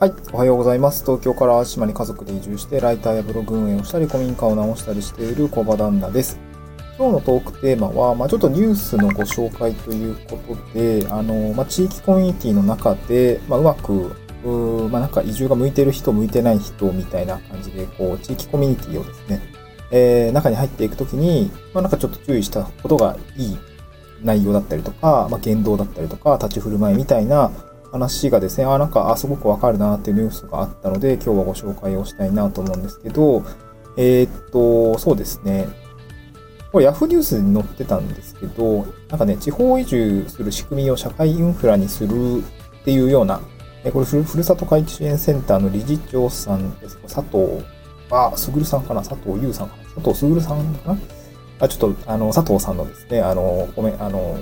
はい。おはようございます。東京から島に家族で移住して、ライターやブログ運営をしたり、古民家を直したりしている小場旦那です。今日のトークテーマは、まあ、ちょっとニュースのご紹介ということで、あの、まあ、地域コミュニティの中で、まあ、うまく、うまあ、なんか移住が向いてる人、向いてない人みたいな感じで、こう、地域コミュニティをですね、えー、中に入っていくときに、まあ、なんかちょっと注意したことがいい内容だったりとか、まあ、言動だったりとか、立ち振る舞いみたいな、話がですね、あ、なんか、あ、すごくわかるなっていうニュースがあったので、今日はご紹介をしたいなと思うんですけど、えー、っと、そうですね。これ Yahoo ニュースに載ってたんですけど、なんかね、地方移住する仕組みを社会インフラにするっていうような、これふるさと回帰支援センターの理事長さんです。佐藤、あ、すぐるさんかな？佐藤優さんかな？佐藤すぐるさんかな？あ、ちょっと、あの、佐藤さんのですね、あの、ごめん、あの、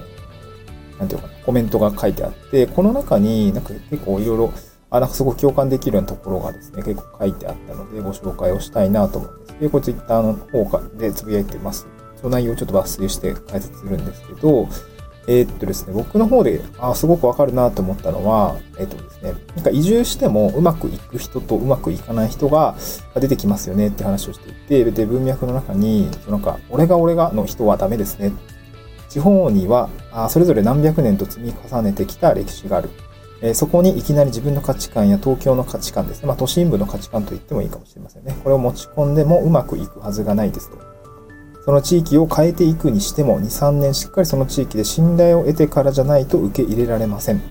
なんていうかな、コメントが書いてあって、この中になんか結構いろいろ、あ、なんかすごく共感できるようなところがですね、結構書いてあったので、ご紹介をしたいなと思うんです。で、これツイッターの方でつぶやいてます。その内容をちょっと抜粋して解説するんですけど、えー、っとですね、僕の方で、あ、すごくわかるなと思ったのは、えー、っとですね、なんか移住してもうまくいく人とうまくいかない人が出てきますよねって話をしていて、で、文脈の中に、なんか、俺が俺がの人はダメですね地方にはそれぞれ何百年と積み重ねてきた歴史がある。えそこにいきなり自分の価値観や東京の価値観ですね。まあ都心部の価値観と言ってもいいかもしれませんね。これを持ち込んでもうまくいくはずがないですと。その地域を変えていくにしても2、3年しっかりその地域で信頼を得てからじゃないと受け入れられません。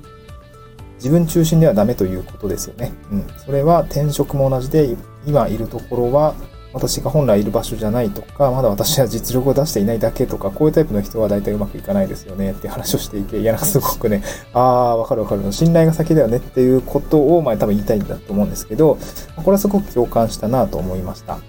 自分中心ではダメということですよね。うん。それは転職も同じで、今いるところは私が本来いる場所じゃないとか、まだ私は実力を出していないだけとか、こういうタイプの人は大体うまくいかないですよねって話をしていて、いや、なんかすごくね、ああ、わかるわかる。信頼が先だよねっていうことを、まあ多分言いたいんだと思うんですけど、これはすごく共感したなと思いました。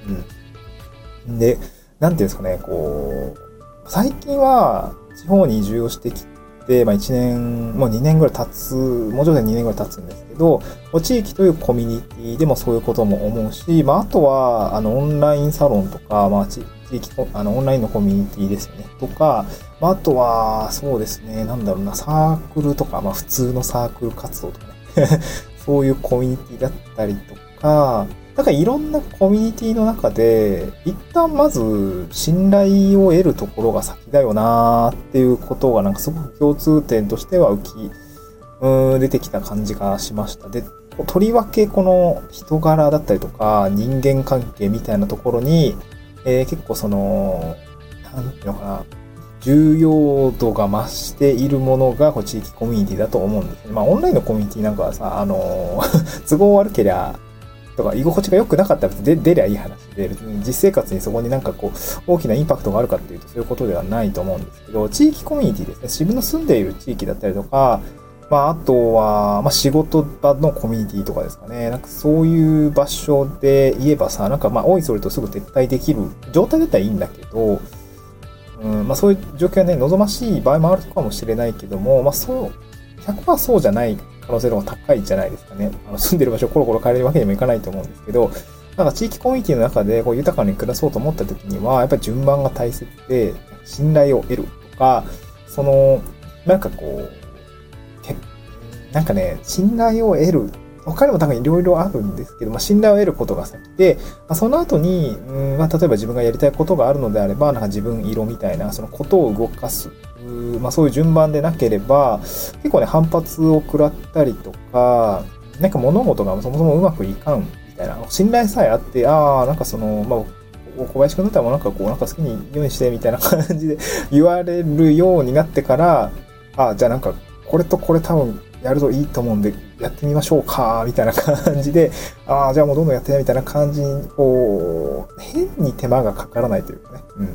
うん。で、なんていうんですかね、こう、最近は地方に移住をしてきて、まあ1年、もう2年ぐらい経つ、もうちょっと2年ぐらい経つんですけど、地域というコミュニティでもそういうことも思うし、まああとは、あの、オンラインサロンとか、まあ地域、あの、オンラインのコミュニティですよね。とか、まああとは、そうですね、なんだろうな、サークルとか、まあ普通のサークル活動とかね。そういうコミュニティだったりとか、なんかいろんなコミュニティの中で、一旦まず信頼を得るところが先だよなーっていうことがなんかすごく共通点としては浮き、うん、出てきた感じがしました。で、とりわけこの人柄だったりとか人間関係みたいなところに、えー、結構その、なんていうのかな、重要度が増しているものがこう地域コミュニティだと思うんですね。まあオンラインのコミュニティなんかはさ、あの 都合悪けりゃとか居心地が良くなかったら出出りゃいい話で、実生活にそこになんかこう、大きなインパクトがあるかっていうとそういうことではないと思うんですけど、地域コミュニティですね。自分の住んでいる地域だったりとか、まあ、あとは、まあ、仕事場のコミュニティとかですかね。なんかそういう場所で言えばさ、なんかまあ、おいそれとすぐ撤退できる状態だったらいいんだけど、うん、まあそういう状況はね、望ましい場合もあるかもしれないけども、まあそう、100%そうじゃない可能性の方が高いじゃないですかね。あの住んでる場所を コロコロ変えるわけにもいかないと思うんですけど、なんか地域コミュニティの中でこう豊かに暮らそうと思った時には、やっぱり順番が大切で、信頼を得るとか、その、なんかこう、なんかね、信頼を得る他にも多分いろいろあるんですけど、まあ、信頼を得ることが先で、まあ、その後に、うんまあ、例えば自分がやりたいことがあるのであれば、なんか自分色みたいな、そのことを動かす、まあ、そういう順番でなければ、結構ね、反発を食らったりとか、なんか物事がそもそもうまくいかんみたいな、信頼さえあって、ああ、なんかその、まあ、小林くんだったらもうなんかこう、なんか好きに用意してみたいな感じで 言われるようになってから、ああ、じゃあなんか、これとこれ多分やるといいと思うんで、やってみましょうか、みたいな感じで、ああ、じゃあもうどんどんやってみたいな感じに、こう、変に手間がかからないというかね、うん。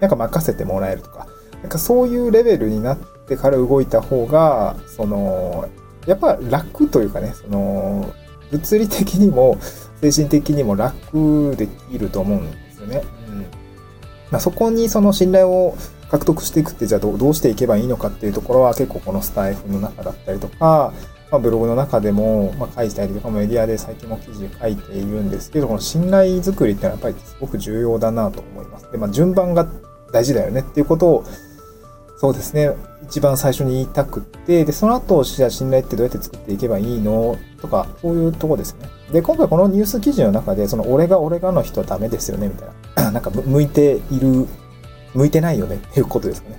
なんか任せてもらえるとか、なんかそういうレベルになってから動いた方が、その、やっぱ楽というかね、その、物理的にも精神的にも楽できると思うんですよね。うん。まあ、そこにその信頼を獲得していくってじゃあどうしていけばいいのかっていうところは結構このスタイフの中だったりとか、まあ、ブログの中でも、まあ、書いたりとかメディアで最近も記事書いているんですけど、この信頼づくりってのはやっぱりすごく重要だなと思います。で、まあ、順番が大事だよねっていうことを、そうですね。一番最初に言いたくって、で、その後、じゃあ信頼ってどうやって作っていけばいいの？とか、そういうとこですね。で、今回このニュース記事の中で、その、俺が俺がの人はダメですよね、みたいな。なんか、向いている、向いてないよねっていうことですかね。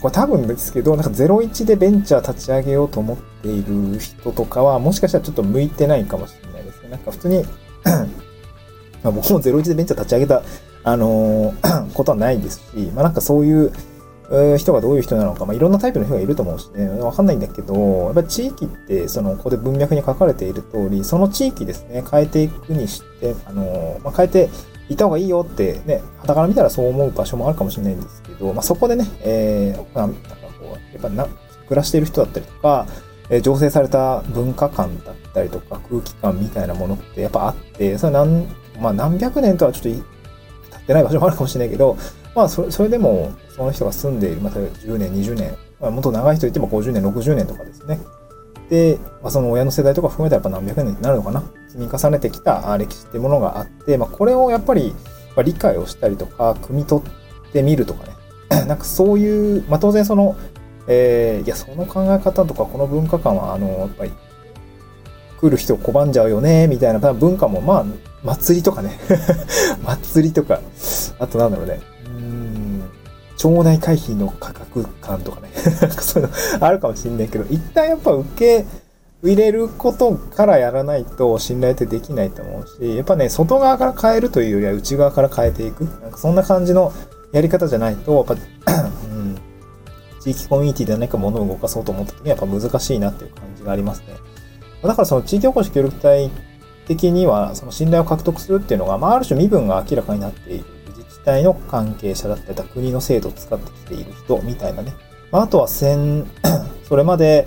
これ多分ですけど、なんか01でベンチャー立ち上げようと思っている人とかは、もしかしたらちょっと向いてないかもしれないですね。なんか普通に ま僕も01でベンチャー立ち上げた、あの、ことはないですし、まあなんかそういう、人がどういう人なのか、まあ、いろんなタイプの人がいると思うしね、わかんないんだけど、やっぱ地域って、その、ここで文脈に書かれている通り、その地域ですね、変えていくにして、あの、まあ、変えていった方がいいよってね、肌から見たらそう思う場所もあるかもしれないんですけど、まあ、そこでね、えー、なんかこう、やっぱな、暮らしている人だったりとか、えー、醸成された文化観だったりとか空気感みたいなものってやっぱあって、それ何、まあ何百年とはちょっとってない場所もあるかもしれないけど、まあそれ、それでも、その人が住んでいる、また10年、20年、まあ、もっと長い人言っても50年、60年とかですね。で、まあ、その親の世代とか含めたらやっぱ何百年になるのかな。積み重ねてきた歴史っていうものがあって、まあ、これをやっぱりま理解をしたりとか、汲み取ってみるとかね。なんかそういう、まあ、当然その、えー、いや、その考え方とか、この文化観は、あの、やっぱり、来る人を拒んじゃうよね、みたいな文化も、まあ、祭りとかね。祭りとか、あとなんだろうね。町内会費の価格感とかね そういうのあるかもしんないけど、一旦やっぱ受け入れることからやらないと信頼ってできないと思うし、やっぱね、外側から変えるというよりは内側から変えていく。なんかそんな感じのやり方じゃないと、やっぱ、うん、地域コミュニティで何か物を動かそうと思った時にやっぱ難しいなっていう感じがありますね。だからその地域おこし協力隊的には、その信頼を獲得するっていうのが、まあ、ある種身分が明らかになっている自治体の関係者だったり、国の制度を使ってきている人みたいなね。まあ、あとは先、それまで、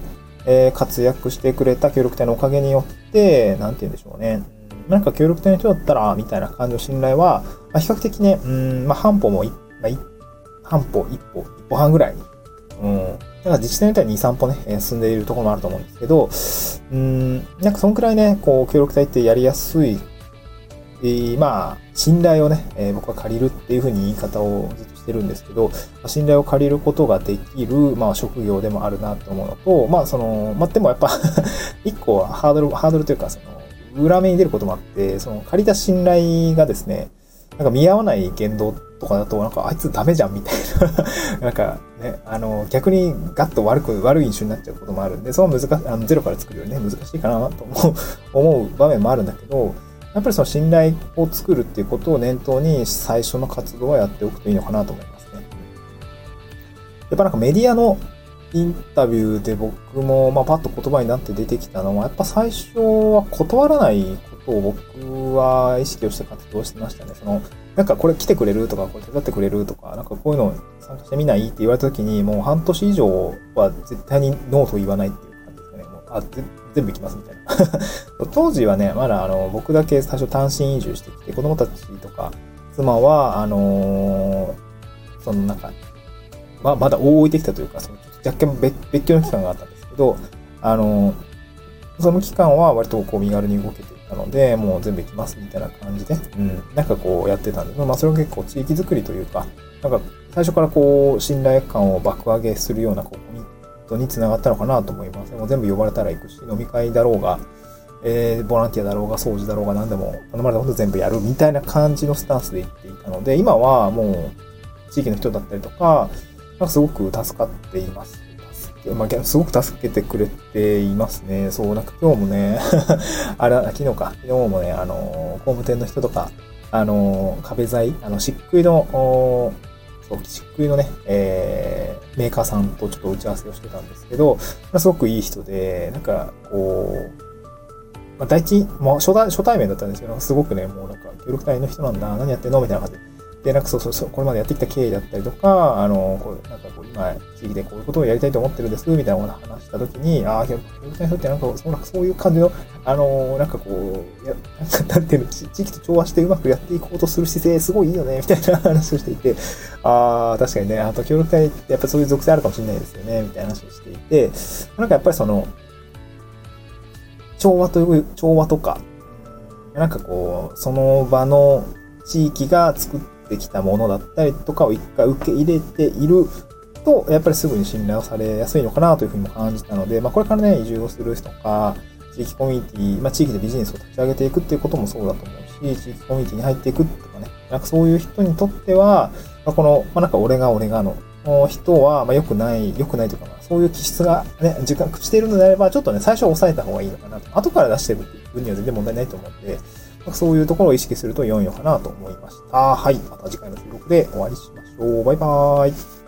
活躍してくれた協力隊のおかげによって、なんて言うんでしょうね。なんか協力隊の人だったら、みたいな感じの信頼は、まあ、比較的ね、うん、まあ、半歩もまあ、半歩、一歩、一歩半ぐらい。うん。だから自治体によっては2、3歩ね、進んでいるところもあると思うんですけど、うん、なんかそんくらいね、こう、協力隊ってやりやすいえー、まあ、信頼をね、えー、僕は借りるっていうふうに言い方をずっとしてるんですけど、信頼を借りることができる、まあ、職業でもあるなと思うのと、まあ、その、まあ、でもやっぱ 一個はハードル、ハードルというか、その、裏目に出ることもあって、その、借りた信頼がですね、なんか見合わない言動とかだと、なんかあいつダメじゃんみたいな なんかね、あの、逆にガッと悪く、悪い印象になっちゃうこともあるんで、その難しい、あの、ゼロから作るよりね、難しいかなと思う、思う場面もあるんだけど、やっぱりその信頼を作るっていうことを念頭に最初の活動はやっておくといいのかなと思いますね。やっぱなんかメディアのインタビューで僕も、まあ、パッと言葉になって出てきたのは、やっぱ最初は断らないことを僕は意識をして活動してましたね。その、なんかこれ来てくれるとか、これ手伝ってくれるとか、なんかこういうの参加してみないって言われた時に、もう半年以上は絶対にノーと言わないっていう感じですね。もうあ全部行きますみたいな。当時はね、まだあの、僕だけ最初単身移住してきて、子供たちとか、妻は、あのー、そのなんか、まあ、まだ大置いてきたというか、その若干別別居の期間があったんですけど、あのー、その期間は割とこう身軽に動けていたので、もう全部行きますみたいな感じで、うん、なんかこうやってたんですまあそれは結構地域づくりというか、なんか最初からこう信頼感を爆上げするようなこうコミトにつながったのかなと思います。もう全部呼ばれたら行くし、飲み会だろうが、えー、ボランティアだろうが、掃除だろうが何でも、頼まれたこと全部やるみたいな感じのスタンスで行っていたので、今はもう、地域の人だったりとか、なんかすごく助かっています。まあ、すごく助けてくれていますね。そう、なんか今日もね あれ、昨日か、昨日もね、あの、工務店の人とか、あの、壁材、あの、漆喰の、そう、漆喰のね、えー、メーカーさんとちょっと打ち合わせをしてたんですけど、まあ、すごくいい人で、なんか、こう、まあ、第一、もう初対初対面だったんですけど、すごくね、もうなんか、協力隊の人なんだ、何やってんのみたいな感じで。で、なんかそうそうそう、これまでやってきた経緯だったりとか、あの、こう、なんかこう、今、地域でこういうことをやりたいと思ってるんです、みたいなことを話したときに、ああ、協力隊の人ってなんか、そうなんかそういう感じの、あの、なんかこう、や、なんていうの、地域と調和してうまくやっていこうとする姿勢、すごいいいよね、みたいな話をしていて、ああ、確かにね、あと協力隊ってやっぱそういう属性あるかもしれないですよね、みたいな話をしていて、なんかやっぱりその、調和という、調和とか、なんかこう、その場の地域が作ってきたものだったりとかを一回受け入れていると、やっぱりすぐに信頼をされやすいのかなというふうにも感じたので、まあ、これからね、移住をする人とか、地域コミュニティ、まあ、地域でビジネスを立ち上げていくっていうこともそうだと思うし、地域コミュニティに入っていくとかね、なんかそういう人にとっては、まあ、この、まあ、なんか俺が俺がの人は、まあ、良くない、良くないというか、そういう気質がね、自覚しているのであれば、ちょっとね、最初は抑えた方がいいのかなと。後から出していくっていう分には全然問題ないと思うんで、そういうところを意識すると良いのかなと思いました。はい。また次回の収録でお会いしましょう。バイバーイ。